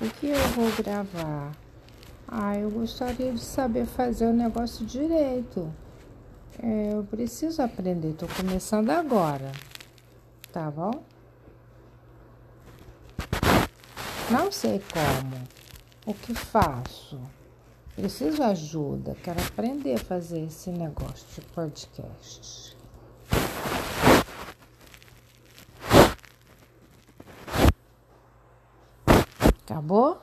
O que eu vou gravar? Ah, eu gostaria de saber fazer o negócio direito. É, eu preciso aprender, tô começando agora. Tá bom? Não sei como. O que faço? Preciso de ajuda. Quero aprender a fazer esse negócio de podcast. Acabou?